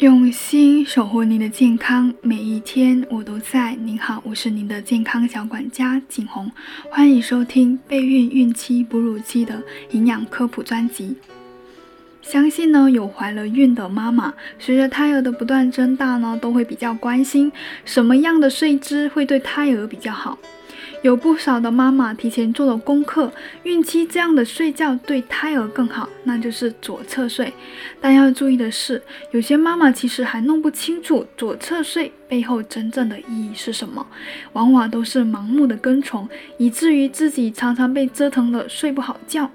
用心守护您的健康，每一天我都在。您好，我是您的健康小管家景红，欢迎收听备孕、孕期、哺乳期的营养科普专辑。相信呢，有怀了孕的妈妈，随着胎儿的不断增大呢，都会比较关心什么样的睡姿会对胎儿比较好。有不少的妈妈提前做了功课，孕期这样的睡觉对胎儿更好，那就是左侧睡。但要注意的是，有些妈妈其实还弄不清楚左侧睡背后真正的意义是什么，往往都是盲目的跟从，以至于自己常常被折腾的睡不好觉。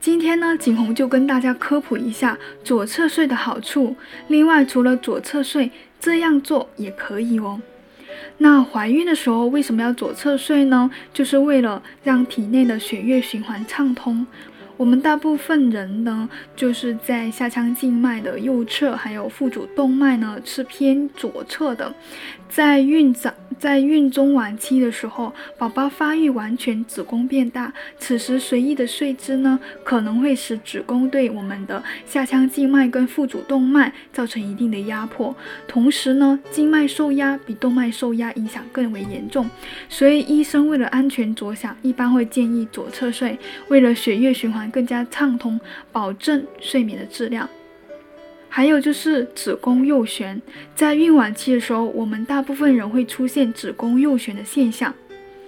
今天呢，景红就跟大家科普一下左侧睡的好处。另外，除了左侧睡，这样做也可以哦。那怀孕的时候为什么要左侧睡呢？就是为了让体内的血液循环畅通。我们大部分人呢，就是在下腔静脉的右侧，还有腹主动脉呢是偏左侧的。在孕早，在孕中晚期的时候，宝宝发育完全，子宫变大，此时随意的睡姿呢，可能会使子宫对我们的下腔静脉跟腹主动脉造成一定的压迫，同时呢，静脉受压比动脉受压影响更为严重。所以医生为了安全着想，一般会建议左侧睡，为了血液循环更加畅通，保证睡眠的质量。还有就是子宫右旋，在孕晚期的时候，我们大部分人会出现子宫右旋的现象。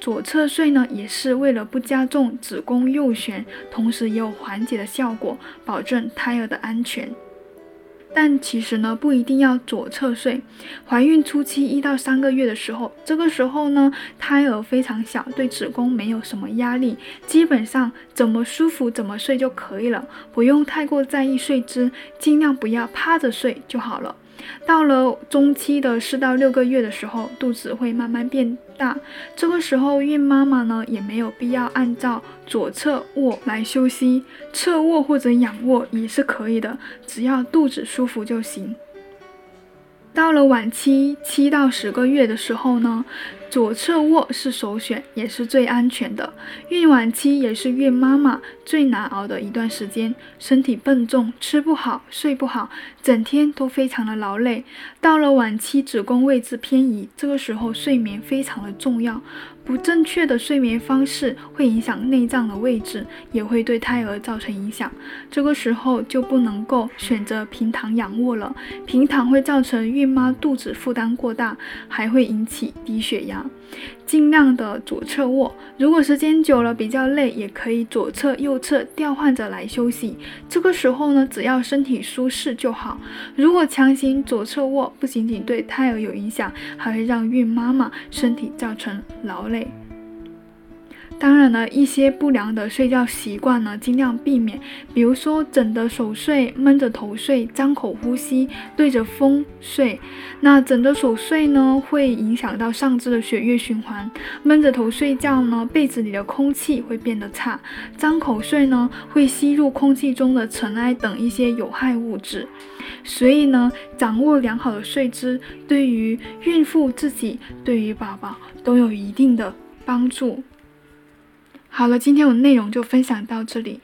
左侧睡呢，也是为了不加重子宫右旋，同时也有缓解的效果，保证胎儿的安全。但其实呢，不一定要左侧睡。怀孕初期一到三个月的时候，这个时候呢，胎儿非常小，对子宫没有什么压力，基本上怎么舒服怎么睡就可以了，不用太过在意睡姿，尽量不要趴着睡就好了。到了中期的四到六个月的时候，肚子会慢慢变大，这个时候孕妈妈呢也没有必要按照左侧卧来休息，侧卧或者仰卧也是可以的，只要肚子舒服就行。到了晚期七到十个月的时候呢，左侧卧是首选，也是最安全的。孕晚期也是孕妈妈最难熬的一段时间，身体笨重，吃不好，睡不好，整天都非常的劳累。到了晚期，子宫位置偏移，这个时候睡眠非常的重要。不正确的睡眠方式会影响内脏的位置，也会对胎儿造成影响。这个时候就不能够选择平躺仰卧了，平躺会造成孕妈肚子负担过大，还会引起低血压。尽量的左侧卧，如果时间久了比较累，也可以左侧、右侧调换着来休息。这个时候呢，只要身体舒适就好。如果强行左侧卧，不仅仅对胎儿有影响，还会让孕妈妈身体造成劳累。当然了，一些不良的睡觉习惯呢，尽量避免，比如说枕着手睡、闷着头睡、张口呼吸、对着风睡。那枕着手睡呢，会影响到上肢的血液循环；闷着头睡觉呢，被子里的空气会变得差；张口睡呢，会吸入空气中的尘埃等一些有害物质。所以呢，掌握良好的睡姿，对于孕妇自己、对于宝宝都有一定的帮助。好了，今天我的内容就分享到这里。